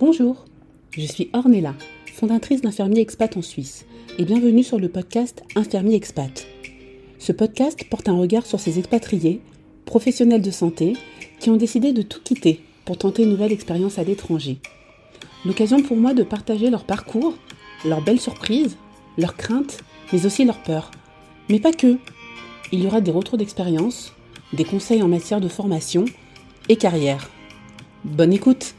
Bonjour, je suis Ornella, fondatrice d'Infirmier Expat en Suisse, et bienvenue sur le podcast Infirmier Expat. Ce podcast porte un regard sur ces expatriés, professionnels de santé, qui ont décidé de tout quitter pour tenter une nouvelle expérience à l'étranger. L'occasion pour moi de partager leur parcours, leurs belles surprises, leurs craintes, mais aussi leurs peurs. Mais pas que. Il y aura des retours d'expérience, des conseils en matière de formation et carrière. Bonne écoute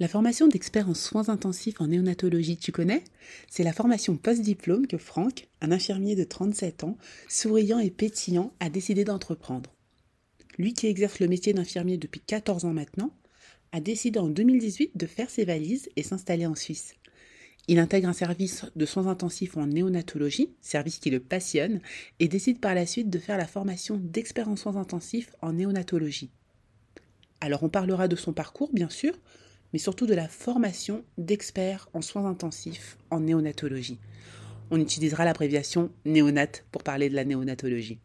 La formation d'expert en soins intensifs en néonatologie, tu connais? C'est la formation post-diplôme que Franck, un infirmier de 37 ans, souriant et pétillant, a décidé d'entreprendre. Lui qui exerce le métier d'infirmier depuis 14 ans maintenant, a décidé en 2018 de faire ses valises et s'installer en Suisse. Il intègre un service de soins intensifs en néonatologie, service qui le passionne, et décide par la suite de faire la formation d'expert en soins intensifs en néonatologie. Alors on parlera de son parcours, bien sûr, mais surtout de la formation d'experts en soins intensifs en néonatologie. On utilisera l'abréviation néonate pour parler de la néonatologie.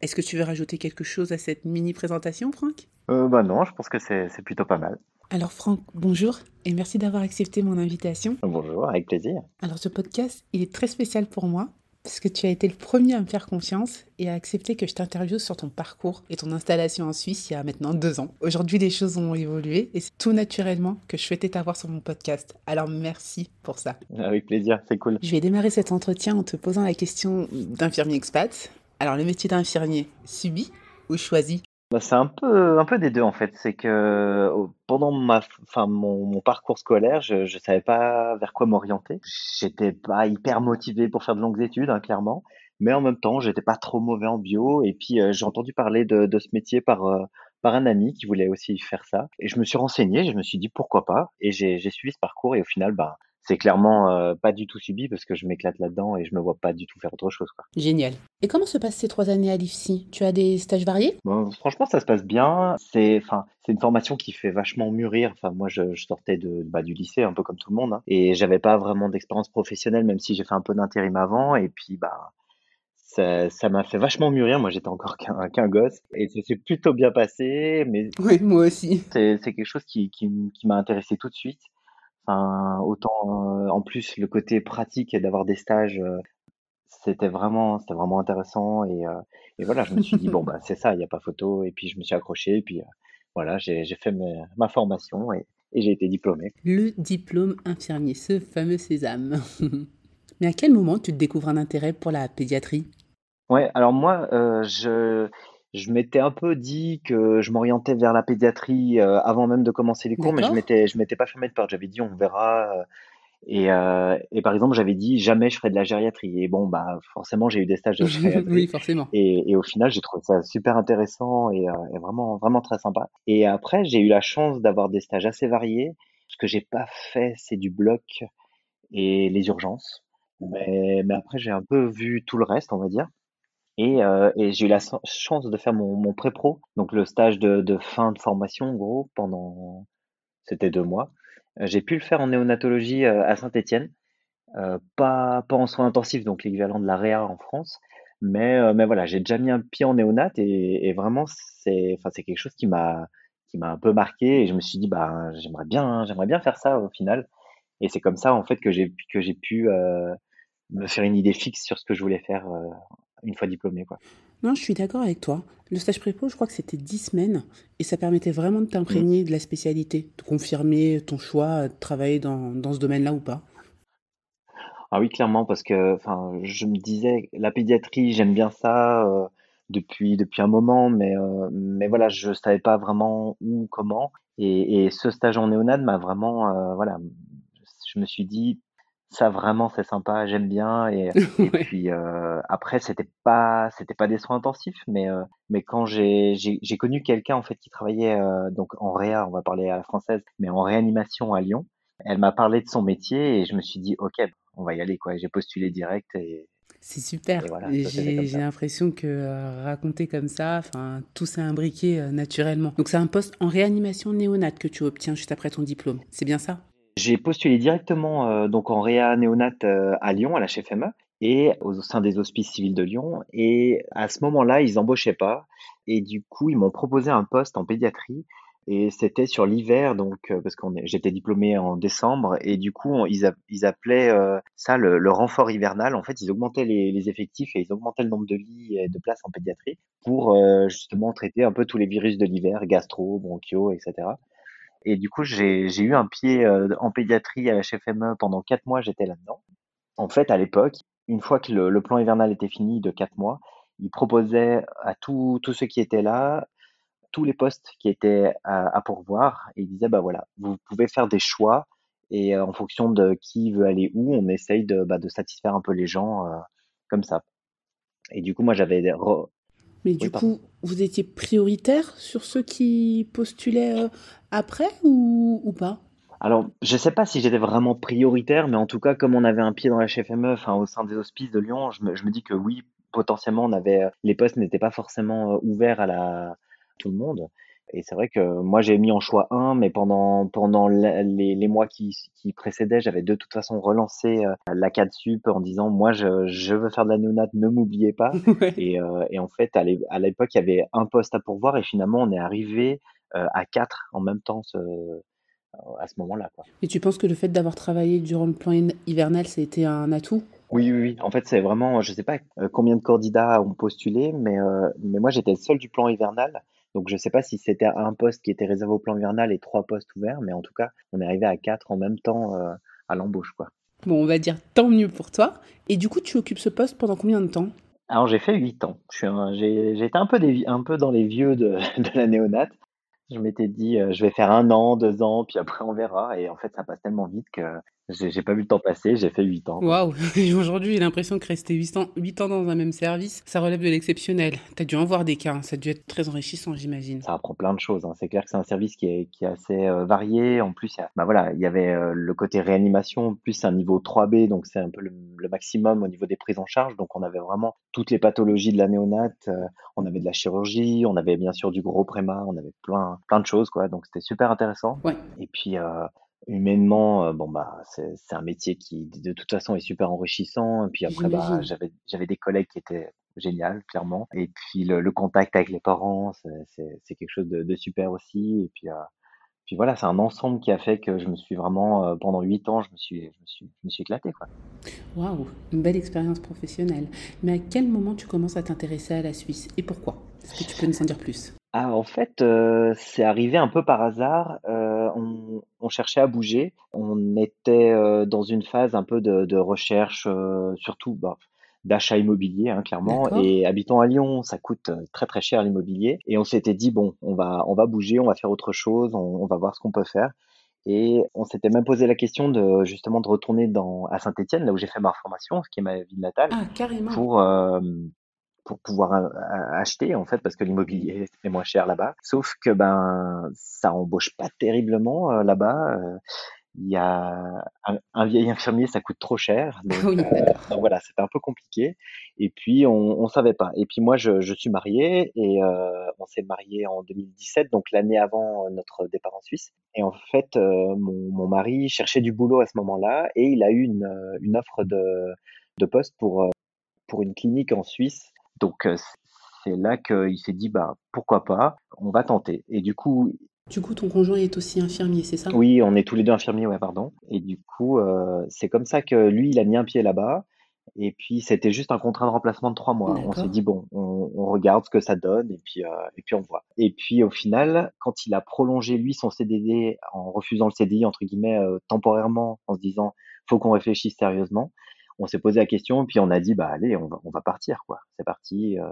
Est-ce que tu veux rajouter quelque chose à cette mini-présentation, Franck? Euh, Bah non, je pense que c'est plutôt pas mal. Alors Franck, bonjour et merci d'avoir accepté mon invitation. Bonjour, avec plaisir. Alors ce podcast, il est très spécial pour moi parce que tu as été le premier à me faire confiance et à accepter que je t'interviewe sur ton parcours et ton installation en Suisse il y a maintenant deux ans. Aujourd'hui, les choses ont évolué et c'est tout naturellement que je souhaitais t'avoir sur mon podcast. Alors merci pour ça. Avec plaisir, c'est cool. Je vais démarrer cet entretien en te posant la question d'infirmier expat. Alors le métier d'infirmier, subi ou choisi bah, c'est un peu, un peu des deux en fait. C'est que pendant ma, enfin, mon, mon parcours scolaire, je, je savais pas vers quoi m'orienter. J'étais pas hyper motivé pour faire de longues études, hein, clairement. Mais en même temps, j'étais pas trop mauvais en bio. Et puis j'ai entendu parler de, de ce métier par par un ami qui voulait aussi faire ça. Et je me suis renseigné, je me suis dit pourquoi pas. Et j'ai suivi ce parcours. Et au final, bah c'est clairement euh, pas du tout subi parce que je m'éclate là-dedans et je me vois pas du tout faire autre chose. Quoi. Génial. Et comment se passent ces trois années à l'IFSI? Tu as des stages variés? Bon, Franchement, ça se passe bien. C'est, enfin, c'est une formation qui fait vachement mûrir. Enfin, moi, je, je sortais de, bah, du lycée, un peu comme tout le monde, hein, et j'avais pas vraiment d'expérience professionnelle, même si j'ai fait un peu d'intérim avant. Et puis, bah, ça, m'a fait vachement mûrir. Moi, j'étais encore qu'un gosse et ça s'est plutôt bien passé. Mais oui, moi aussi. C'est quelque chose qui, qui, qui m'a intéressé tout de suite. Enfin, autant euh, en plus le côté pratique d'avoir des stages, euh, c'était vraiment, c'était vraiment intéressant et, euh, et voilà, je me suis dit bon bah c'est ça, il n'y a pas photo et puis je me suis accroché et puis voilà, j'ai fait ma formation et, et j'ai été diplômé. Le diplôme infirmier, ce fameux sésame. Mais à quel moment tu te découvres un intérêt pour la pédiatrie? Ouais, alors moi, je je m'étais un peu dit que je m'orientais vers la pédiatrie euh, avant même de commencer les cours, mais je m'étais, je m'étais pas fermé de porte. J'avais dit on verra. Euh, et, euh, et par exemple, j'avais dit jamais je ferai de la gériatrie. Et bon, bah forcément, j'ai eu des stages de gériatrie. oui, forcément. Et, et, au final, j'ai trouvé ça super intéressant et, et, vraiment, vraiment très sympa. Et après, j'ai eu la chance d'avoir des stages assez variés. Ce que j'ai pas fait, c'est du bloc et les urgences. Mais, mais après, j'ai un peu vu tout le reste, on va dire. Et, euh, et j'ai eu la chance de faire mon, pré-pro, donc le stage de, fin de formation, en gros, pendant, c'était deux mois. Euh, j'ai pu le faire en néonatologie euh, à Saint-Étienne, euh, pas, pas en soins intensifs, donc l'équivalent de la REA en France, mais, mais voilà, j'ai déjà mis un pied en néonat et, vraiment, c'est, quelque chose qui m'a, un peu marqué et je me suis dit, bah, j'aimerais bien, j'aimerais bien faire ça au final. Et c'est comme ça, en fait, que j'ai, que j'ai pu me faire une idée fixe sur ce que je voulais faire une fois diplômé. Quoi. Non, je suis d'accord avec toi. Le stage prépo, je crois que c'était 10 semaines et ça permettait vraiment de t'imprégner mmh. de la spécialité, de confirmer ton choix de travailler dans, dans ce domaine-là ou pas. Ah oui, clairement, parce que je me disais, la pédiatrie, j'aime bien ça euh, depuis, depuis un moment, mais, euh, mais voilà, je savais pas vraiment où, comment. Et, et ce stage en néonat m'a vraiment, euh, voilà, je me suis dit, ça vraiment c'est sympa, j'aime bien et, et puis euh, après c'était pas c'était pas des soins intensifs mais euh, mais quand j'ai j'ai connu quelqu'un en fait qui travaillait euh, donc en réa, on va parler à la française, mais en réanimation à Lyon. Elle m'a parlé de son métier et je me suis dit OK, on va y aller quoi. J'ai postulé direct et c'est super. j'ai l'impression que euh, raconter comme ça, tout s'est imbriqué euh, naturellement. Donc c'est un poste en réanimation néonate que tu obtiens juste après ton diplôme. C'est bien ça? J'ai postulé directement euh, donc en réa néonat euh, à Lyon, à la HFME. et au sein des hospices civils de Lyon. Et à ce moment-là, ils embauchaient pas. Et du coup, ils m'ont proposé un poste en pédiatrie. Et c'était sur l'hiver, donc euh, parce qu'on j'étais diplômé en décembre, et du coup, ils, appelaient ça le, renfort hivernal. En fait, ils augmentaient les, effectifs et ils augmentaient le nombre de lits et de places en pédiatrie pour justement traiter un peu tous les virus de l'hiver, gastro, bronchio, etc. Et du coup, j'ai eu un pied en pédiatrie à la HFME pendant quatre mois, j'étais là-dedans. En fait, à l'époque, une fois que le, plan hivernal était fini de quatre mois, il proposait à tous ceux qui étaient là tous les postes qui étaient à, pourvoir et il disait bah voilà, vous pouvez faire des choix et euh, en fonction de qui veut aller où, on essaye de, bah, de satisfaire un peu les gens euh, comme ça. Et du coup, moi j'avais des Mais du coup, vous étiez prioritaire sur ceux qui postulaient euh, après ou, ou pas? Alors, je sais pas si j'étais vraiment prioritaire, mais en tout cas, comme on avait un pied dans la HFME, enfin, au sein des hospices de Lyon, je me, je me dis que oui, potentiellement, on avait, les postes n'étaient pas forcément ouverts à la, tout le monde. Et c'est vrai que moi, j'ai mis en choix un, mais pendant, pendant les, les mois qui, qui précédaient, j'avais de toute façon relancé euh, la 4 sup en disant, moi, je, je veux faire de la néonate, ne m'oubliez pas. et, euh, et, en fait, à l'époque, il y avait un poste à pourvoir et finalement, on est arrivé euh, à quatre en même temps ce, à ce moment-là. Et tu penses que le fait d'avoir travaillé durant le plan hivernal, c'était un atout? Oui, oui, oui. En fait, c'est vraiment, je sais pas combien de candidats ont postulé, mais, mais moi, j'étais le seul du plan hivernal. Donc, je sais pas si c'était un poste qui était réservé au plan hivernal et trois postes ouverts, mais en tout cas, on est arrivé à quatre en même temps à l'embauche, quoi. Bon, on va dire tant mieux pour toi. Et du coup, tu occupes ce poste pendant combien de temps? Alors, j'ai fait huit ans. J'ai été un peu, un peu dans les vieux de, de la néonate. Je m'étais dit, je vais faire un an, deux ans, puis après on verra. Et en fait, ça passe tellement vite que j'ai pas vu le temps passer, j'ai fait 8 ans. Waouh Aujourd'hui, j'ai l'impression que rester 8 ans, 8 ans dans un même service, ça relève de l'exceptionnel. T'as dû en voir des cas, hein. ça a dû être très enrichissant, j'imagine. Ça apprend plein de choses. Hein. C'est clair que c'est un service qui est, qui est assez euh, varié. En plus, il bah voilà, il y avait euh, le côté réanimation, plus un niveau 3B, donc c'est un peu le, maximum au niveau des prises en charge. Donc on avait vraiment toutes les pathologies de la néonate. Euh, on avait de la chirurgie, on avait bien sûr du gros préma, on avait plein, plein de choses, quoi. Donc c'était super intéressant. Ouais. Et puis, humainement, euh, bon bah c'est c'est un métier qui de toute façon est super enrichissant. Et puis après, bah j'avais j'avais des collègues qui étaient génial, clairement. Et puis le, le contact avec les parents, c'est c'est quelque chose de, de, super aussi. Et puis euh, puis voilà, c'est un ensemble qui a fait que je me suis vraiment euh, pendant huit ans, je me suis je me suis je me suis éclaté. Waouh, une belle expérience professionnelle. Mais à quel moment tu commences à t'intéresser à la Suisse et pourquoi? Est-ce que tu peux nous en dire plus? Ah, en fait, euh, c'est arrivé un peu par hasard. Euh, on, on, cherchait à bouger. On était euh, dans une phase un peu de, de recherche, surtout bah, d'achat immobilier, hein, clairement. Et habitant à Lyon, ça coûte très très cher l'immobilier. Et on s'était dit bon, on va on va bouger, on va faire autre chose, on, on va voir ce qu'on peut faire. Et on s'était même posé la question de justement de retourner dans à Saint-Étienne, là où j'ai fait ma formation, ce qui est ma ville natale, ah, carrément. pour pour pouvoir euh, acheter en fait parce que l'immobilier est moins cher là-bas. Sauf que ben ça embauche pas terriblement euh, là-bas. Euh, il y a un, vieil infirmier, ça coûte trop cher. Donc, donc voilà, c'était un peu compliqué. Et puis on, on savait pas. Et puis moi, je, je suis marié et on s'est marié en 2017, donc l'année avant notre départ en Suisse. Et en fait, mon, mon, mari cherchait du boulot à ce moment-là et il a eu une, une offre de, de poste pour pour une clinique en Suisse donc c'est là qu'il s'est dit bah pourquoi pas, on va tenter. Et du coup, du coup, ton conjoint est aussi infirmier, c'est ça? Oui, on est tous les deux infirmiers, ouais, pardon. Et du coup, c'est comme ça que lui, il a mis un pied là-bas. Et puis, c'était juste un contrat de remplacement de trois mois. On s'est dit, bon, on, regarde ce que ça donne et puis, et puis on voit. Et puis, au final, quand il a prolongé, lui, son CDD en refusant le CDI, entre guillemets, temporairement, en se disant, faut qu'on réfléchisse sérieusement, on s'est posé la question, puis on a dit, bah allez, on va, partir, quoi. C'est parti, euh,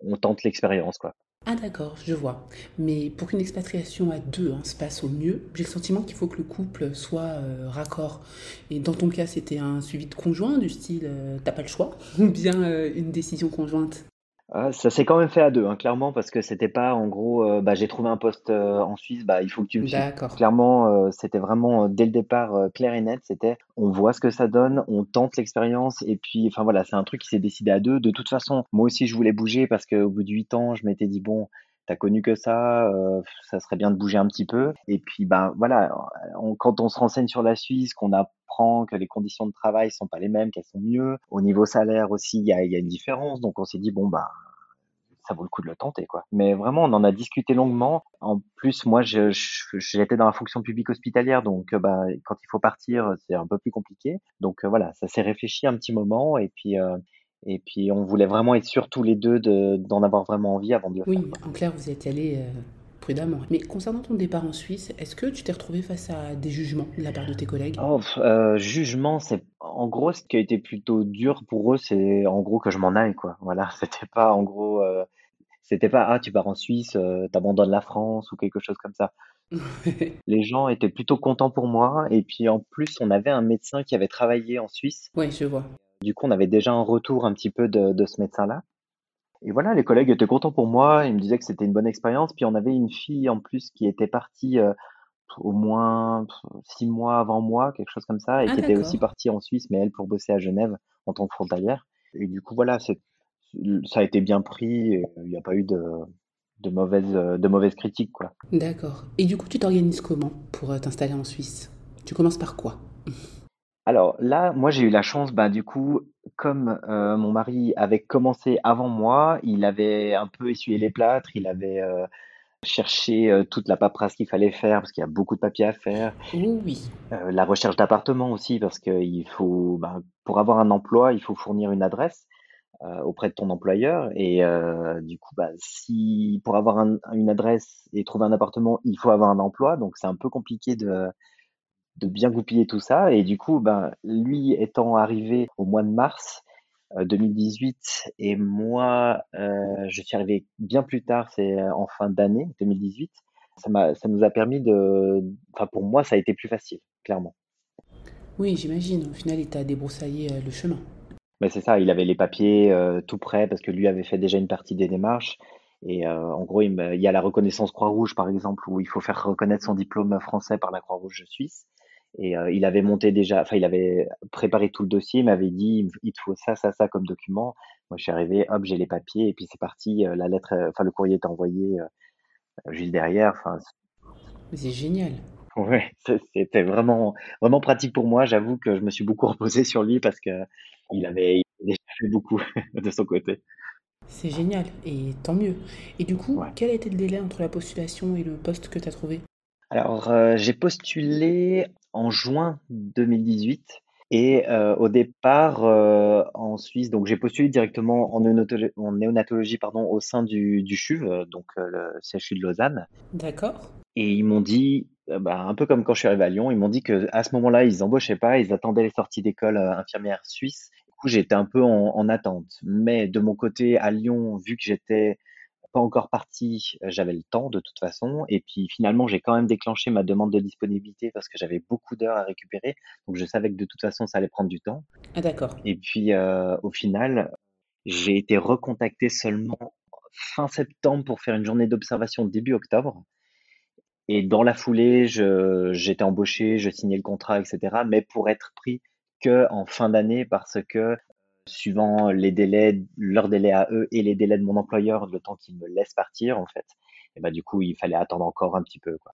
on tente l'expérience, quoi. Ah d'accord, je vois. Mais pour qu'une expatriation à deux hein, se passe au mieux, j'ai le sentiment qu'il faut que le couple soit euh, raccord. Et dans ton cas, c'était un suivi de conjoint du style euh, t'as pas le choix ou bien une décision conjointe? Ah, ça s'est quand même fait à deux, hein, clairement, parce que c'était pas en gros, euh, bah, j'ai trouvé un poste euh, en Suisse, bah, il faut que tu me suives. Clairement, euh, c'était vraiment dès le départ clair et net. C'était, on voit ce que ça donne, on tente l'expérience, et puis, enfin voilà, c'est un truc qui s'est décidé à deux. De toute façon, moi aussi, je voulais bouger parce qu'au bout de huit ans, je m'étais dit bon, t'as connu que ça, euh, ça serait bien de bouger un petit peu. Et puis, ben voilà, quand on se renseigne sur la Suisse, qu'on apprend que les conditions de travail sont pas les mêmes, qu'elles sont mieux. Au niveau salaire aussi, il y a, une différence. Donc, on s'est dit, bon, bah, ça vaut le coup de le tenter, quoi. Mais vraiment, on en a discuté longuement. En plus, moi, j'étais dans la fonction publique hospitalière, donc euh, bah, quand il faut partir, c'est un peu plus compliqué. Donc euh, voilà, ça s'est réfléchi un petit moment, et puis et puis on voulait vraiment être sûrs tous les deux de, d'en avoir vraiment envie avant de le Oui, faire. en clair, vous êtes allé euh, prudemment. Mais concernant ton départ en Suisse, est-ce que tu t'es retrouvé face à des jugements de la part de tes collègues? Oh, euh, jugement, c'est en gros ce qui a été plutôt dur pour eux, c'est en gros que je m'en aille, quoi. Voilà, c'était pas en gros, euh, c'était pas ah tu pars en Suisse, t'abandonnes la France ou quelque chose comme ça. Les gens étaient plutôt contents pour moi et puis en plus on avait un médecin qui avait travaillé en Suisse. Oui, je vois. Du coup on avait déjà un retour un petit peu de, de ce médecin-là. Et voilà, les collègues étaient contents pour moi, ils me disaient que c'était une bonne expérience. Puis on avait une fille en plus qui était partie euh, au moins six mois avant moi, quelque chose comme ça, et Ah, qui était aussi partie en Suisse, mais elle pour bosser à Genève en tant que frontalière. Et du coup voilà, ça a été bien pris, il n'y a pas eu de, de mauvaises, de mauvaises critiques quoi. D'accord. Et du coup, tu t'organises comment pour euh, t'installer en Suisse? Tu commences par quoi? Alors là, moi j'ai eu la chance, bah du coup, comme euh, mon mari avait commencé avant moi, il avait un peu essuyé les plâtres, il avait euh, cherché euh, toute la paperasse qu'il fallait faire parce qu'il y a beaucoup de papiers à faire, oui. euh, la recherche d'appartement aussi parce que il faut, bah, pour avoir un emploi, il faut fournir une adresse euh, auprès de ton employeur. Et euh, du coup, bah si pour avoir un- une adresse et trouver un appartement, il faut avoir un emploi, donc c'est un peu compliqué de de bien goupiller tout ça. Et du coup, ben, lui étant arrivé au mois de mars euh, 2018 et moi, euh, je suis arrivé bien plus tard, c'est euh, en fin d'année 2018. Ça m'a, ça nous a permis de, enfin pour moi, ça a été plus facile, clairement. Oui, j'imagine. Au final, il t'a débroussaillé euh, le chemin. Mais c'est ça, il avait les papiers euh, tout prêts parce que lui avait fait déjà une partie des démarches. Et euh, en gros, il y a la reconnaissance Croix-Rouge, par exemple, où il faut faire reconnaître son diplôme français par la Croix-Rouge suisse. Et euh, il avait monté déjà, enfin, il avait préparé tout le dossier, il m'avait dit, il te faut ça, ça, ça comme document. Moi, je suis arrivé, hop, j'ai les papiers, et puis c'est parti. euh, la lettre, euh, enfin, le courrier est envoyé euh, juste derrière. Enfin, c'est génial. ouais, c'est- c'était vraiment, vraiment pratique pour moi. J'avoue que je me suis beaucoup reposé sur lui parce que il avait, il avait déjà fait beaucoup de son côté. C'est génial. Et tant mieux. Et du coup, Ouais. quel a été le délai entre la postulation et le poste que tu as trouvé? Alors, euh, j'ai postulé en juin 2018 et euh, au départ euh, en Suisse, donc j'ai postulé directement en néonatologie, en néonatologie pardon, au sein du, du CHUV, donc le CHU de Lausanne. D'accord. Et ils m'ont dit, bah, un peu comme quand je suis arrivé à Lyon, ils m'ont dit que à ce moment-là, ils embauchaient pas, ils attendaient les sorties d'école infirmières suisses. Du coup, j'étais un peu en, en attente. Mais de mon côté, à Lyon, vu que j'étais pas encore parti, euh, j'avais le temps de toute façon. Et puis finalement, j'ai quand même déclenché ma demande de disponibilité parce que j'avais beaucoup d'heures à récupérer. Donc je savais que de toute façon, ça allait prendre du temps. Ah, d'accord. Et puis euh, au final, j'ai été recontacté seulement fin septembre pour faire une journée d'observation début octobre. Et dans la foulée, j'étais embauché, je signais le contrat, etc. Mais pour être pris que en fin d'année parce que suivant les délais, leurs délais à eux et les délais de mon employeur, le temps qu'ils me laissent partir, en fait, et bah, du coup, il fallait attendre encore un petit peu, quoi.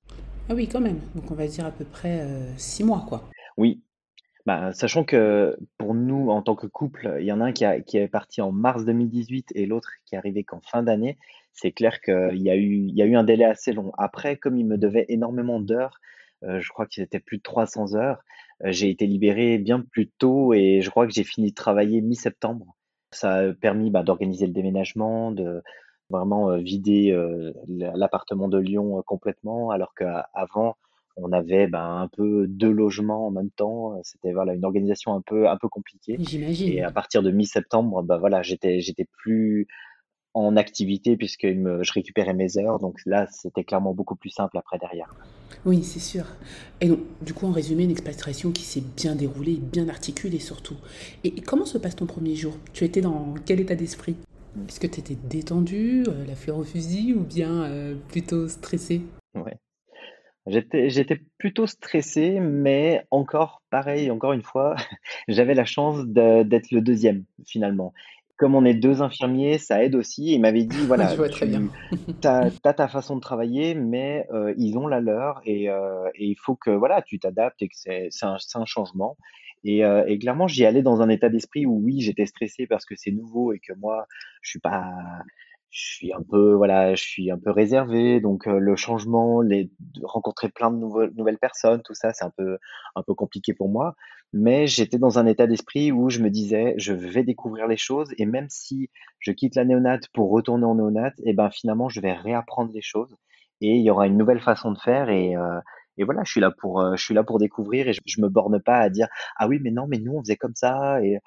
Ah oui, quand même. Donc on va dire à peu près euh, six mois, quoi. Oui, bah, sachant que pour nous, en tant que couple, il y en a un qui, a, qui est parti en mars 2018 et l'autre qui est arrivé qu'en fin d'année, c'est clair qu'il y a eu, il y a eu un délai assez long. Après, comme il me devait énormément d'heures, euh, je crois que c'était plus de 300 heures, euh, j'ai été libéré bien plus tôt et je crois que j'ai fini de travailler mi-septembre. Ça a permis bah, d'organiser le déménagement, de vraiment euh, vider euh, l'appartement de Lyon complètement, alors qu'avant, on avait ben, un peu deux logements en même temps. C'était voilà une organisation un peu un peu compliquée. Et J'imagine. à partir de mi-septembre, bah voilà, j'étais j'étais plus en activité puisque je récupérais mes heures. Donc là, c'était clairement beaucoup plus simple après derrière. Oui, c'est sûr. Et donc, du coup, en résumé, une expatriation qui s'est bien déroulée, bien articulée surtout. Et comment se passe ton premier jour? Tu étais dans quel état d'esprit? Est-ce que tu étais détendu, euh, la fleur au fusil, ou bien euh, plutôt stressé? Ouais. J'étais plutôt stressé, mais encore pareil, encore une fois, j'avais la chance d'être le deuxième finalement. Comme on est deux infirmiers, ça aide aussi. Il m'avait dit, voilà, tu as, ta façon de travailler, mais euh, ils ont la leur et, euh, et il faut que voilà, tu t'adaptes et que c'est un, changement. Et, euh, et clairement, j'y allais dans un état d'esprit où oui, j'étais stressé parce que c'est nouveau et que moi, je suis pas, je suis un peu, voilà, je suis un peu réservé. Donc euh, le changement, les rencontrer plein de nouvelles nouvelles personnes, tout ça, c'est un peu un peu compliqué pour moi. Mais j'étais dans un état d'esprit où je me disais, je vais découvrir les choses et même si je quitte la néonate pour retourner en néonate, et ben finalement, je vais réapprendre les choses et il y aura une nouvelle façon de faire et euh, et voilà, je suis là pour, euh, je suis là pour découvrir et je, je me borne pas à dire ah oui mais non mais nous on faisait comme ça et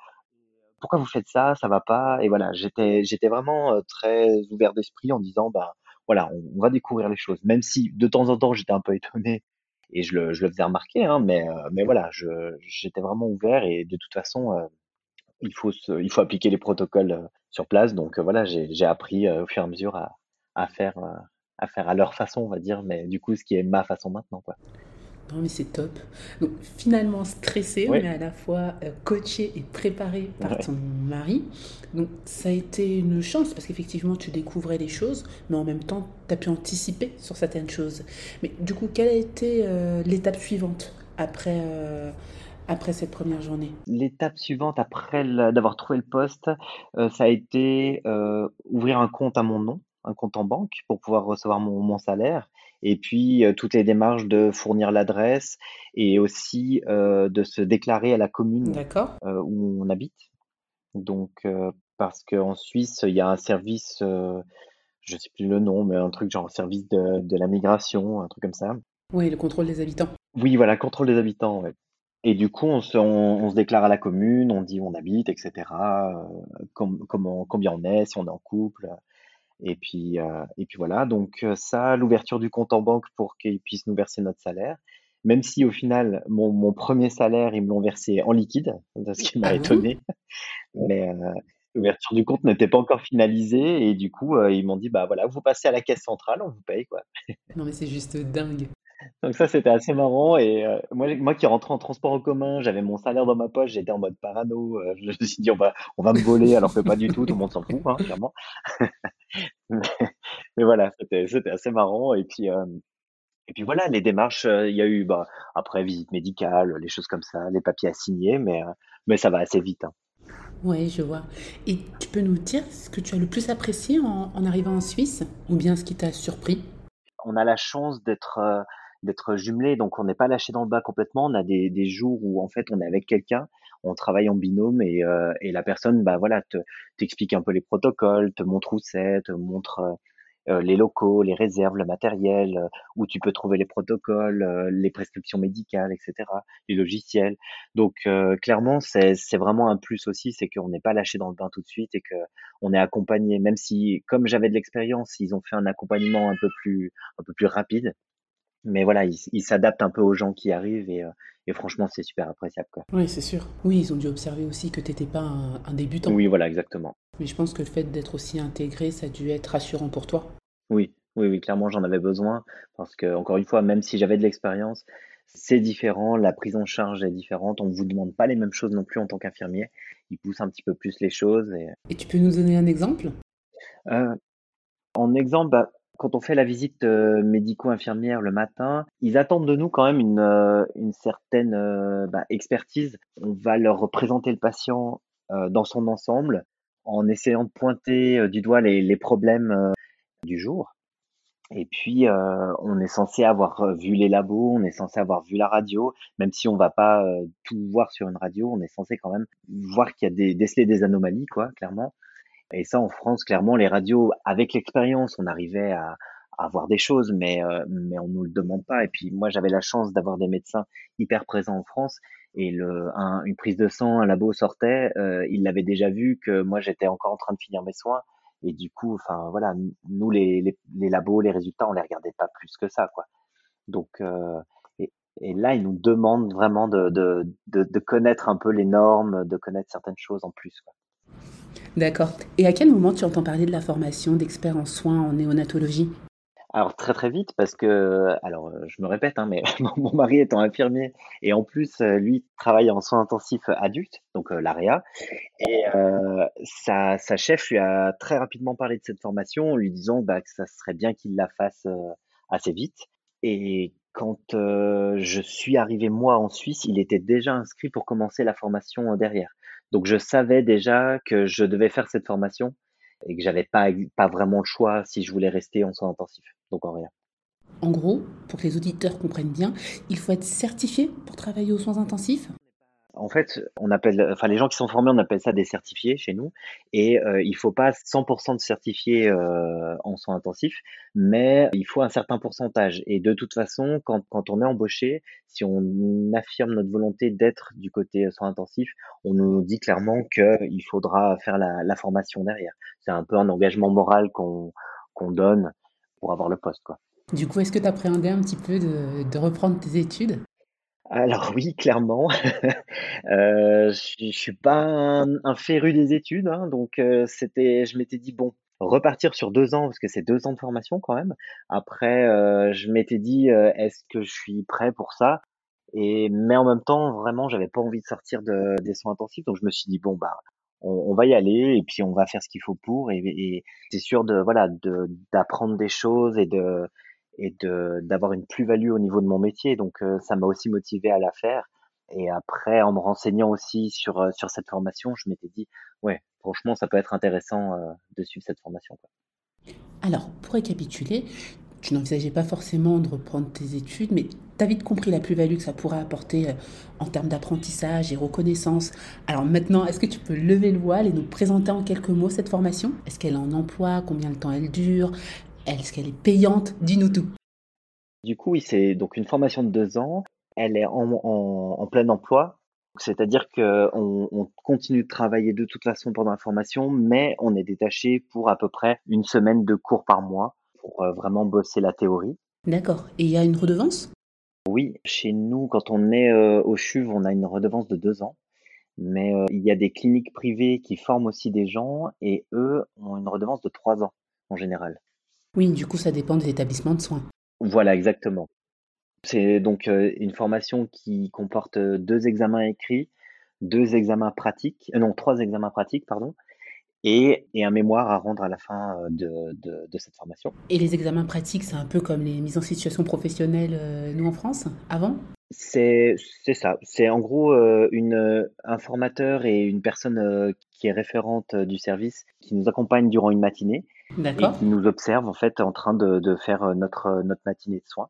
pourquoi vous faites ça, ça va pas? Et voilà, j'étais j'étais vraiment très ouvert d'esprit en disant bah voilà, on, va découvrir les choses, même si de temps en temps j'étais un peu étonné et je le, je le faisais remarquer, hein, mais mais voilà, j'étais vraiment ouvert et de toute façon il faut il faut appliquer les protocoles sur place, donc voilà, j'ai appris au fur et à mesure à à faire à faire à leur façon, on va dire, mais du coup ce qui est ma façon maintenant quoi. Non, mais c'est top. Donc, finalement stressé, mais à la fois euh, coaché et préparé par ouais. ton mari. Donc, ça a été une chance parce qu'effectivement, tu découvrais des choses, mais en même temps, tu as pu anticiper sur certaines choses. Mais du coup, quelle a été euh, l'étape suivante après, euh, après cette première journée? L'étape suivante après d'avoir trouvé le poste, ça a été, ouvrir un compte à mon nom, un compte en banque pour pouvoir recevoir mon mon salaire et puis, toutes les démarches de fournir l'adresse et aussi, de se déclarer à la commune, où on habite. Donc, parce qu'en Suisse, il y a un service, je sais plus le nom, mais un truc genre service de de la migration, un truc comme ça. Oui, le contrôle des habitants. Oui, voilà, contrôle des habitants, ouais. Et du coup, on se, on, on se déclare à la commune, on dit où on habite, etc. com- comment, combien on est, si on est en couple. Et puis, euh, et puis voilà. Donc euh, ça, l'ouverture du compte en banque pour qu'ils puissent nous verser notre salaire. Même si au final, mon, mon premier salaire, ils me l'ont versé en liquide, ce qui Ah m'a bon? étonné. Mais euh, l'ouverture du compte n'était pas encore finalisée. Et du coup, euh, ils m'ont dit, bah voilà, vous passez à la caisse centrale, on vous paye, quoi. Non, mais c'est juste dingue. Donc ça, c'était assez marrant et moi moi qui rentrais en transport en commun, j'avais mon salaire dans ma poche, j'étais en mode parano, je me suis dit: «On va on va me voler», alors que pas du tout, tout le monde s'en fout, hein, clairement. Mais mais voilà, c'était c'était assez marrant et puis, et puis voilà, les démarches, il y a eu, bah, après visite médicale, les choses comme ça, les papiers à signer, mais mais ça va assez vite, hein. Ouais, je vois. Et tu peux nous dire ce que tu as le plus apprécié en, en arrivant en Suisse, ou bien ce qui t'a surpris? On a la chance d'être, d'être jumelés, donc on n'est pas lâché dans le bas complètement. On a des des jours où en fait on est avec quelqu'un, on travaille en binôme et heu et la personne, bah, voilà, te t'explique un peu les protocoles, te montre où c'est, te montre, heu heu, les locaux, les réserves, le matériel, où tu peux trouver les protocoles, les prescriptions médicales et cetera, les logiciels. Donc clairement, c'est vraiment un plus aussi, c'est qu'on n'est pas lâché dans le bain tout de suite et qu'on est accompagné. Même si, comme j'avais de l'expérience, ils ont fait un accompagnement un peu plus un peu plus rapide. Mais voilà, ils s'adaptent un peu aux gens qui arrivent et, et franchement, c'est super appréciable, quoi. Oui, c'est sûr. Oui, ils ont dû observer aussi que tu n'étais pas un, un débutant. Oui, voilà, exactement. Mais je pense que le fait d'être aussi intégré, ça a dû être rassurant pour toi. Oui, oui, oui, clairement, j'en avais besoin parce que, encore une fois, même si j'avais de l'expérience, c'est différent, la prise en charge est différente. On ne vous demande pas les mêmes choses non plus en tant qu'infirmier. Ils poussent un petit peu plus les choses et Et tu peux nous donner un exemple? heu, en exemple, bah, quand on fait la visite, heu, médico-infirmière le matin, ils attendent de nous quand même une, une certaine, heu, bah, expertise. On va leur présenter le patient, dans son ensemble en essayant de pointer, du doigt les problèmes, du jour. Et puis, on est censé avoir, vu les labos, on est censé avoir vu la radio, même si on va pas, tout voir sur une radio, on est censé quand même voir qu'il y a des déceler des anomalies quoi, clairement. Et ça en France, clairement, les radios avec l'expérience, on arrivait à à voir des choses, mais heu, mais on nous le demande pas. Et puis moi, j'avais la chance d'avoir des médecins hyper présents en France et le un une prise de sang, un labo sortait, heu, ils l'avaient déjà vu que moi j'étais encore en train de finir mes soins et du coup, enfin voilà, nous les les les labos, les résultats, on les regardait pas plus que ça, quoi. Donc et et là, ils nous demandent vraiment de de de de connaître un peu les normes, de connaître certaines choses en plus, quoi. D'accord. Et à quel moment tu entends parler de la formation d'expert en soins en néonatologie? Alors très, très vite parce que, alors, heu, je me répète, hein, mais mon mari étant infirmier et en plus, heu, lui travaille en soins intensifs adultes, donc heu, l'AREA Et sa, sa, chef lui a très rapidement parlé de cette formation en lui disant bah, que ça serait bien qu'il la fasse assez vite. Et quand je suis arrivé moi en Suisse, il était déjà inscrit pour commencer la formation derrière. Donc je savais déjà que je devais faire cette formation et que j'avais pas, pas vraiment le choix si je voulais rester en soins intensifs. Donc en rien. En gros, pour que les auditeurs comprennent bien, il faut être certifié pour travailler aux soins intensifs en fait, on appelle, enfin les gens qui sont formés, on appelle ça des certifiés chez nous. Et euh, il faut pas 100% de certifiés euh, en soins intensifs, mais il faut un certain pourcentage. Et de toute façon, quand, on est embauché, si on affirme notre volonté d'être du côté soins intensifs, on nous dit clairement qu'il faudra faire la, formation derrière. C'est un peu un engagement moral qu'on donne pour avoir le poste, quoi. Du coup, est-ce que tu appréhendais un petit peu de reprendre tes études? Alors oui, clairement. euh, je, suis pas un, féru des études, hein, donc euh, c'était, je m'étais dit bon, repartir sur deux ans parce que c'est deux ans de formation quand même. Après, euh, je m'étais dit est-ce que je suis prêt pour ça? Et mais en même temps, vraiment, j'avais pas envie de sortir de, des soins intensifs, donc je me suis dit bon bah on, va y aller et puis on va faire ce qu'il faut pour et, et c'est sûr de voilà de d'apprendre des choses et de et d'avoir une plus-value au niveau de mon métier. Donc euh, ça m'a aussi motivé à la faire. Et après, en me renseignant aussi sur euh, sur cette formation, je m'étais dit ouais, franchement, ça peut être intéressant euh, de suivre cette formation. Alors, pour récapituler, tu n'envisageais pas forcément de reprendre tes études, mais tu as vite compris la plus-value que ça pourrait apporter en termes d'apprentissage et reconnaissance. Alors maintenant, est-ce que tu peux lever le voile et nous présenter en quelques mots cette formation? Est-ce qu'elle est en emploi? Combien de temps elle dure? Est-ce qu'elle est payante Dis-nous tout. Du coup, oui, c'est donc une formation de deux ans. Elle est en, plein emploi. C'est-à-dire qu'on on continue de travailler de toute façon pendant la formation, mais on est détaché pour à peu près une semaine de cours par mois pour euh, vraiment bosser la théorie. D'accord. Et il y a une redevance? Oui, chez nous, quand on est euh, au CHUV, on a une redevance de deux ans. Mais euh, il y a des cliniques privées qui forment aussi des gens et eux ont une redevance de trois ans en général. Oui, du coup, ça dépend des établissements de soins. Voilà, exactement. C'est donc euh, une formation qui comporte euh, deux examens écrits, deux examens pratiques, euh, non, trois examens pratiques, pardon, et, et, un mémoire à rendre à la fin de, de, cette formation. Et les examens pratiques, c'est un peu comme les mises en situation professionnelle, nous en France, avant? C'est ça. C'est en gros une, un formateur et une personne qui est référente du service qui nous accompagne durant une matinée et qui nous observe en fait en train de, de faire euh, notre, euh, notre matinée de soins.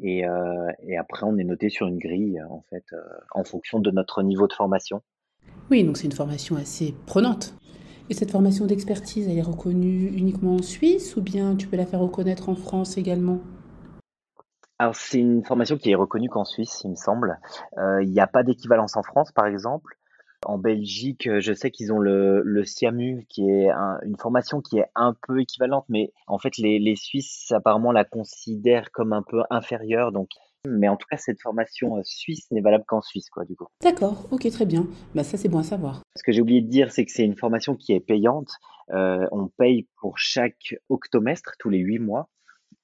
Et, euh, et, après, on est noté sur une grille en fait euh, en fonction de notre niveau de formation. Oui, donc c'est une formation assez prenante. Et cette formation d'expertise, elle est reconnue uniquement en Suisse ou bien tu peux la faire reconnaître en France également? Alors c'est une formation qui est reconnue qu'en Suisse, il me semble. Il n'y a pas d'équivalence en France, par exemple. En Belgique, euh, je sais qu'ils ont le, le SIAMU, qui est une formation qui est un peu équivalente, mais en fait, les, les Suisses apparemment la considèrent comme un peu inférieure. Donc, mais en tout cas, cette formation euh, suisse n'est valable qu'en Suisse, quoi, du coup. D'accord, ok, très bien. Bah, ça, c'est bon à savoir. Ce que j'ai oublié de dire, c'est que c'est une formation qui est payante. Euh, on paye pour chaque octomestre, tous les huit mois.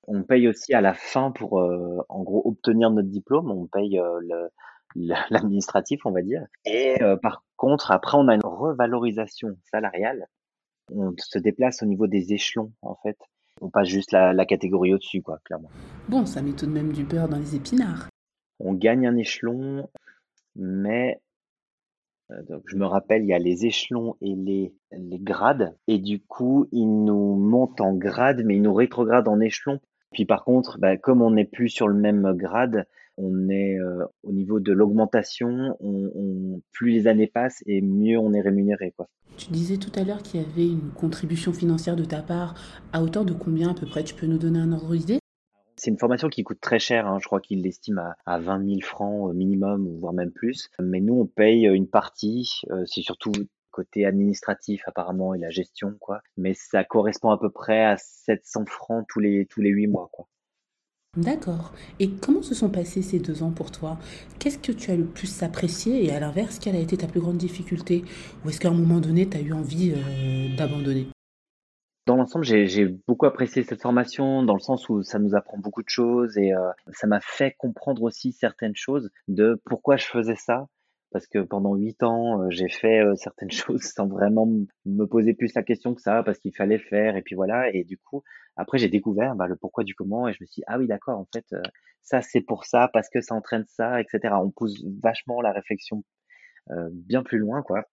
On paye aussi à la fin pour, euh, en gros, obtenir notre diplôme. On paye euh, le, l'administratif, on va dire. Et euh, par contre, après, on a une revalorisation salariale. On se déplace au niveau des échelons, en fait. On passe juste la, catégorie au-dessus, quoi, clairement. Bon, ça met tout de même du beurre dans les épinards. On gagne un échelon, mais euh, donc, je me rappelle, il y a les échelons et les, les grades. Et du coup, ils nous montent en grade, mais ils nous rétrogradent en échelon. Puis par contre, bah, comme on n'est plus sur le même grade, on est euh, au niveau de l'augmentation, on, plus les années passent et mieux on est rémunéré. Quoi. Tu disais tout à l'heure qu'il y avait une contribution financière de ta part à hauteur de combien à peu près? Tu peux nous donner un ordre d'idée? C'est une formation qui coûte très cher, hein. je crois qu'il l'estime à, à 20 000 francs minimum, voire même plus. Mais nous, on paye une partie, euh, c'est surtout côté administratif apparemment et la gestion, quoi. Mais ça correspond à peu près à 700 francs tous les, tous les 8 mois, quoi. D'accord. Et comment se sont passés ces deux ans pour toi? Qu'est-ce que tu as le plus apprécié? Et à l'inverse, quelle a été ta plus grande difficulté? Ou est-ce qu'à un moment donné, tu as eu envie euh, d'abandonner? Dans l'ensemble, j'ai beaucoup apprécié cette formation dans le sens où ça nous apprend beaucoup de choses et euh, ça m'a fait comprendre aussi certaines choses de pourquoi je faisais ça, parce que pendant huit ans, euh, j'ai fait euh, certaines choses sans vraiment me poser plus la question que ça, parce qu'il fallait le faire, et puis voilà. Et du coup, après, j'ai découvert bah, le pourquoi du comment, et je me suis dit, ah oui, d'accord, en fait, euh, ça c'est pour ça, parce que ça entraîne ça, etc. On pousse vachement la réflexion bien plus loin, quoi.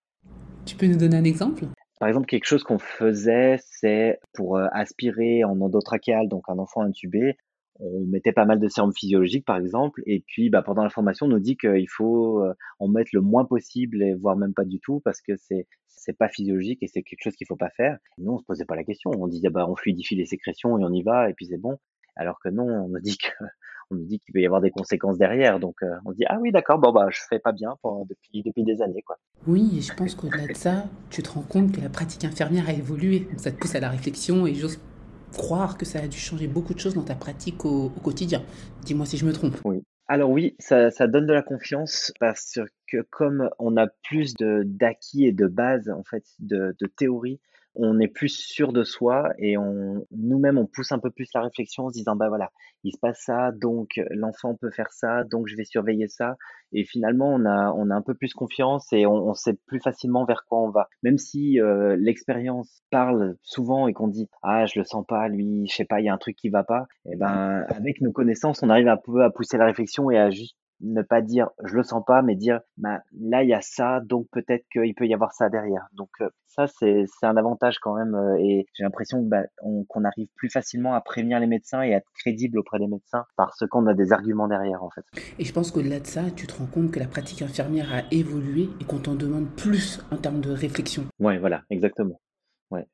Tu peux nous donner un exemple? Par exemple, quelque chose qu'on faisait, c'est pour aspirer en endotrachéal, donc un enfant intubé, on mettait pas mal de sérum physiologique par exemple et puis bah, pendant la formation on nous dit qu'il faut euh, en mettre le moins possible et voire même pas du tout parce que c'est c'est pas physiologique et c'est quelque chose qu'il faut pas faire. nous on se posait pas la question, on disait bah on fluidifie les sécrétions et on y va et puis c'est bon. Alors que non, on nous dit nous dit qu'il peut y avoir des conséquences derrière. Donc euh, on se dit ah oui d'accord bon bah je fais pas bien depuis depuis des années quoi. Oui et je pense qu'au-delà de ça, tu te rends compte que la pratique infirmière a évolué. Ça te pousse à la réflexion et j'ose croire que ça a dû changer beaucoup de choses dans ta pratique au, quotidien. Dis-moi si je me trompe. Oui. Alors oui, ça, donne de la confiance parce que comme on a plus d'acquis et de bases en fait de, de théorie, on est plus sûr de soi et on nous-mêmes on pousse un peu plus la réflexion en se disant bah voilà il se passe ça donc l'enfant peut faire ça donc je vais surveiller ça. Et finalement on a on a un peu plus confiance et on, sait plus facilement vers quoi on va. Même si euh, l'expérience parle souvent et qu'on dit ah je le sens pas lui je sais pas il y a un truc qui va pas et eh ben avec nos connaissances on arrive un peu à pousser la réflexion et à juste ne pas dire je le sens pas, mais dire bah, là il y a ça, donc peut-être qu'il peut y avoir ça derrière. Donc euh, ça c'est un avantage quand même euh, et j'ai l'impression bah, qu'on arrive plus facilement à prévenir les médecins et à être crédible auprès des médecins parce qu'on a des arguments derrière en fait. Et je pense qu'au-delà de ça, tu te rends compte que la pratique infirmière a évolué et qu'on t'en demande plus en termes de réflexion. Ouais, voilà, exactement. Ouais.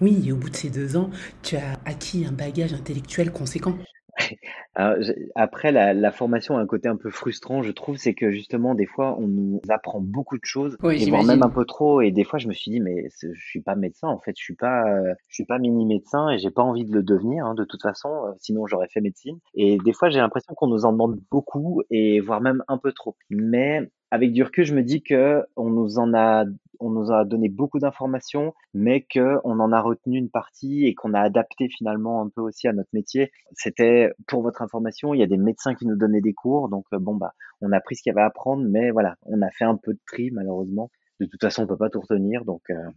Oui, et au bout de ces deux ans, tu as acquis un bagage intellectuel conséquent. après, la, formation a un côté un peu frustrant, je trouve, c'est que justement, des fois, on nous apprend beaucoup de choses, et voire même un peu trop. Et des fois, je me suis dit, mais je suis pas médecin, en fait, je suis pas, je suis pas mini médecin et j'ai pas envie de le devenir, hein, de toute façon, euh, sinon j'aurais fait médecine. Et des fois, j'ai l'impression qu'on nous en demande beaucoup et voire même un peu trop. Mais avec du recul, je me dis que on nous en a, on nous a donné beaucoup d'informations, mais que on en a retenu une partie et qu'on a adapté finalement un peu aussi à notre métier. C'était pour votre information, il y a des médecins qui nous donnaient des cours, donc euh, bon bah, on a pris ce qu'il y avait à apprendre, mais voilà, on a fait un peu de tri malheureusement. De toute façon, on peut pas tout retenir, donc euh,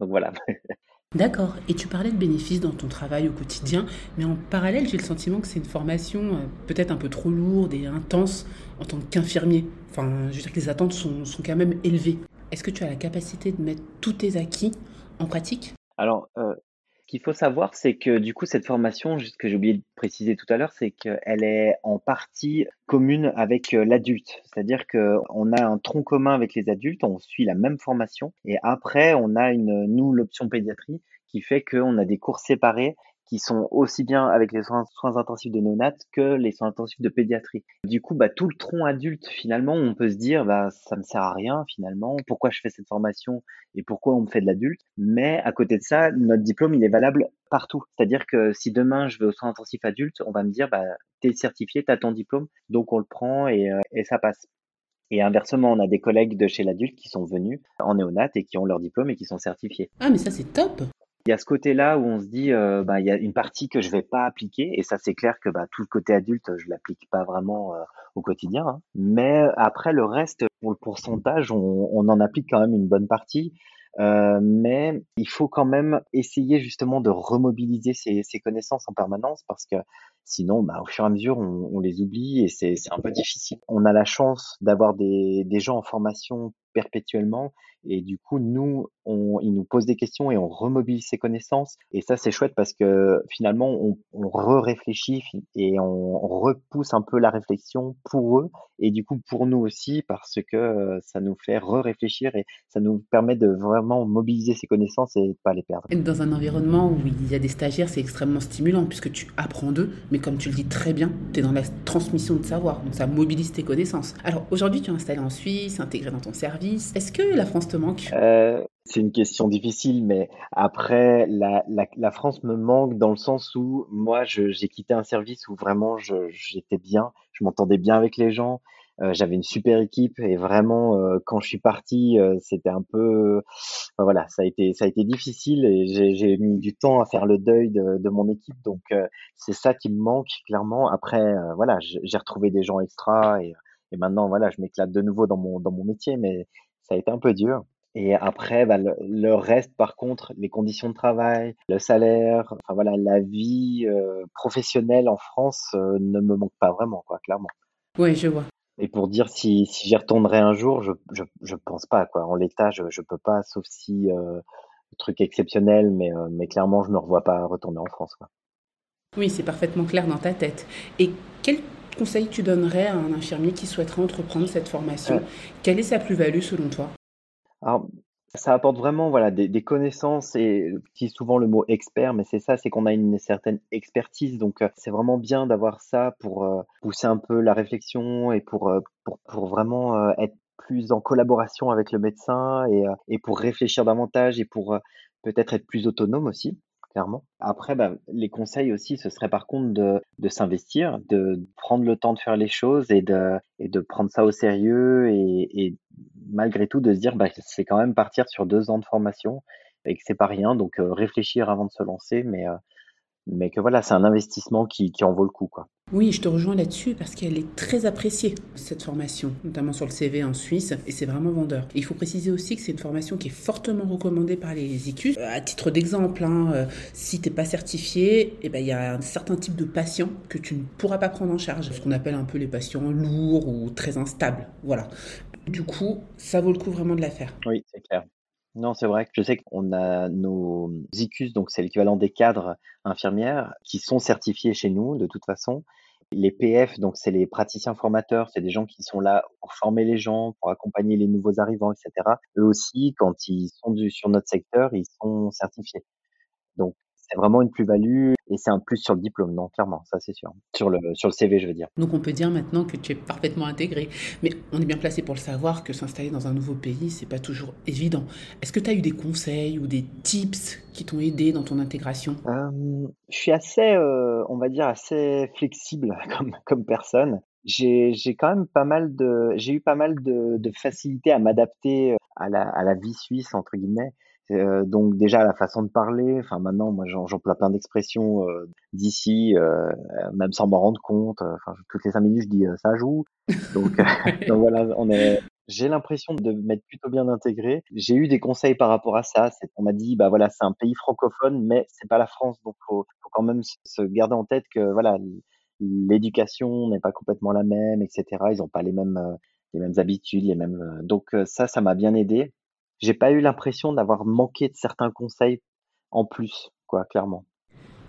donc voilà. D'accord. Et tu parlais de bénéfices dans ton travail au quotidien, mais en parallèle, j'ai le sentiment que c'est une formation euh, peut-être un peu trop lourde et intense en tant qu'infirmier. Enfin, je veux dire que les attentes sont, sont quand même élevées. Est-ce que tu as la capacité de mettre tous tes acquis en pratique? Alors, euh, ce qu'il faut savoir, c'est que du coup, cette formation, ce que j'ai oublié de préciser tout à l'heure, c'est qu'elle est en partie commune avec euh, l'adulte. C'est-à-dire qu'on a un tronc commun avec les adultes, on suit la même formation, et après, on a une, nous, l'option pédiatrie, qui fait qu'on a des cours séparés qui sont aussi bien avec les soins, intensifs de néonat que les soins intensifs de pédiatrie. Du coup, bah, tout le tronc adulte, finalement, on peut se dire, bah, ça me sert à rien, finalement. Pourquoi je fais cette formation et pourquoi on me fait de l'adulte? Mais à côté de ça, notre diplôme, il est valable partout. C'est-à-dire que si demain je vais aux soins intensifs adultes, on va me dire, bah, t'es certifié, t'as ton diplôme, donc on le prend et, euh, et ça passe. Et inversement, on a des collègues de chez l'adulte qui sont venus en néonat et qui ont leur diplôme et qui sont certifiés. Ah, mais ça, c'est top! Il y a ce côté-là où on se dit, euh, bah, il y a une partie que je vais pas appliquer, et ça c'est clair que bah, tout le côté adulte, je l'applique pas vraiment euh, au quotidien. Hein. Mais après le reste, pour le pourcentage, on, on en applique quand même une bonne partie. Euh, mais il faut quand même essayer justement de remobiliser ces, ces connaissances en permanence parce que sinon, bah, au fur et à mesure, on, on les oublie et c'est un peu difficile. On a la chance d'avoir des, des gens en formation perpétuellement et du coup, nous, on, ils nous posent des questions et on remobilise ces connaissances. Et ça, c'est chouette parce que finalement, on, on re-réfléchit et on, repousse un peu la réflexion pour eux et du coup pour nous aussi parce que euh, ça nous fait re-réfléchir et ça nous permet de vraiment mobiliser ces connaissances et de pas les perdre. Dans un environnement où il y a des stagiaires, c'est extrêmement stimulant puisque tu apprends d'eux, mais comme tu le dis très bien, tu es dans la transmission de savoir, donc ça mobilise tes connaissances. Alors aujourd'hui, tu es installé en Suisse, intégré dans ton service. Est-ce que la France te manque? Euh, c'est une question difficile, mais après, la, la, la, France me manque dans le sens où moi, j'ai quitté un service où vraiment j'étais bien, je m'entendais bien avec les gens, euh, j'avais une super équipe et vraiment, euh, quand je suis parti, euh, c'était un peu, voilà, ça a été, ça a été difficile et j'ai mis du temps à faire le deuil de, de mon équipe, donc c'est ça qui me manque clairement. Après, voilà, j'ai retrouvé des gens extra et et maintenant, voilà, je m'éclate de nouveau dans mon, dans mon métier, mais ça a été un peu dur. Et après, bah, le, reste, par contre, les conditions de travail, le salaire, enfin voilà, la vie euh, professionnelle en France euh, ne me manque pas vraiment, quoi, clairement. Oui, je vois. Et pour dire si, si j'y retournerai un jour, je, je, je pense pas, quoi. En l'état, je, je peux pas, sauf si euh, truc exceptionnel, mais, euh, mais clairement, je me revois pas retourner en France, quoi. Oui, c'est parfaitement clair dans ta tête. Et quel conseil tu donnerais à un infirmier qui souhaiterait entreprendre cette formation? Quelle est sa plus-value selon toi? Alors, ça apporte vraiment voilà des, connaissances et utilise souvent le mot expert, mais c'est ça, c'est qu'on a une certaine expertise. Donc euh, c'est vraiment bien d'avoir ça pour euh, pousser un peu la réflexion et pour euh, pour, pour vraiment être plus en collaboration avec le médecin et, et pour réfléchir davantage et pour peut-être être plus autonome aussi clairement. Après, bah, les conseils aussi, ce serait par contre de, s'investir, de prendre le temps de faire les choses et de, prendre ça au sérieux et, et malgré tout de se dire, bah, c'est quand même partir sur deux ans de formation et que c'est pas rien, donc euh, réfléchir avant de se lancer, mais euh, mais que voilà, c'est un investissement qui, qui, en vaut le coup. Quoi. Oui, je te rejoins là-dessus parce qu'elle est très appréciée, cette formation, notamment sur le CV en Suisse, et c'est vraiment vendeur. il faut préciser aussi que c'est une formation qui est fortement recommandée par les ICUS. Euh, à titre d'exemple, hein, euh, si tu n'es pas certifié, eh ben, il y a un certain type de patients que tu ne pourras pas prendre en charge, ce qu'on appelle un peu les patients lourds ou très instables. Voilà. Du coup, ça vaut le coup vraiment de la faire. Oui, c'est clair. Non, c'est vrai que je sais qu'on a nos ICUS, donc c'est l'équivalent des cadres infirmières, qui sont certifiés chez nous de toute façon. Les PF, donc c'est les praticiens formateurs, c'est des gens qui sont là pour former les gens, pour accompagner les nouveaux arrivants, etc. Eux aussi, quand ils sont du, sur notre secteur, ils sont certifiés. Donc c'est vraiment une plus-value et c'est un plus sur le diplôme, non, clairement, ça c'est sûr. Sur le, sur le CV, je veux dire. Donc on peut dire maintenant que tu es parfaitement intégré. Mais on est bien placé pour le savoir que s'installer dans un nouveau pays, c'est pas toujours évident. Est-ce que tu as eu des conseils ou des tips qui t'ont aidé dans ton intégration? Euh, Je suis assez, euh, on va dire, assez flexible comme, comme personne. J'ai quand même pas mal de, j'ai eu pas mal de, de facilité à m'adapter à la, à la vie suisse, entre guillemets. Euh, donc déjà la façon de parler, enfin maintenant moi j'emploie plein d'expressions euh, d'ici, euh, même sans m'en rendre compte. Enfin toutes les cinq minutes je dis ça joue. Donc, donc voilà, on est. J'ai l'impression de m'être plutôt bien intégré. J'ai eu des conseils par rapport à ça. On m'a dit bah voilà c'est un pays francophone mais c'est pas la France donc faut, faut quand même se garder en tête que voilà l'éducation n'est pas complètement la même etc. Ils n'ont pas les mêmes les mêmes habitudes les mêmes donc ça ça m'a bien aidé j'ai pas eu l'impression d'avoir manqué de certains conseils en plus, quoi, clairement.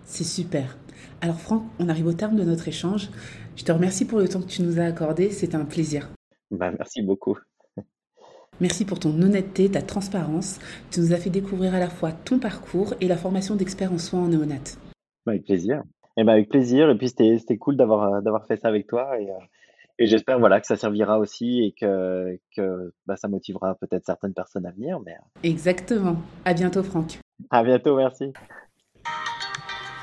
C'est super. Alors Franck, on arrive au terme de notre échange. Je te remercie pour le temps que tu nous as accordé, c'était un plaisir. Bah, merci beaucoup. Merci pour ton honnêteté, ta transparence. Tu nous as fait découvrir à la fois ton parcours et la formation d'expert en soins en néonat. Bah, avec plaisir. Et bah, avec plaisir. Et puis c'était cool d'avoir d'avoir fait ça avec toi. Et, euh, et j'espère voilà que ça servira aussi et que, que bah, ça motivera peut-être certaines personnes à venir. Mais... Euh. Exactement. À bientôt, Franck. À bientôt, merci.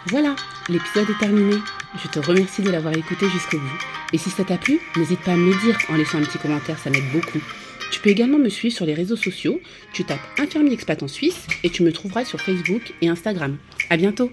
Voilà, l'épisode est terminé. Je te remercie de l'avoir écouté jusqu'au bout. Et si ça t'a plu, n'hésite pas à me le dire en laissant un petit commentaire, ça m'aide beaucoup. Tu peux également me suivre sur les réseaux sociaux. Tu tapes Infirmier Expat en Suisse et tu me trouveras sur Facebook et Instagram. À bientôt!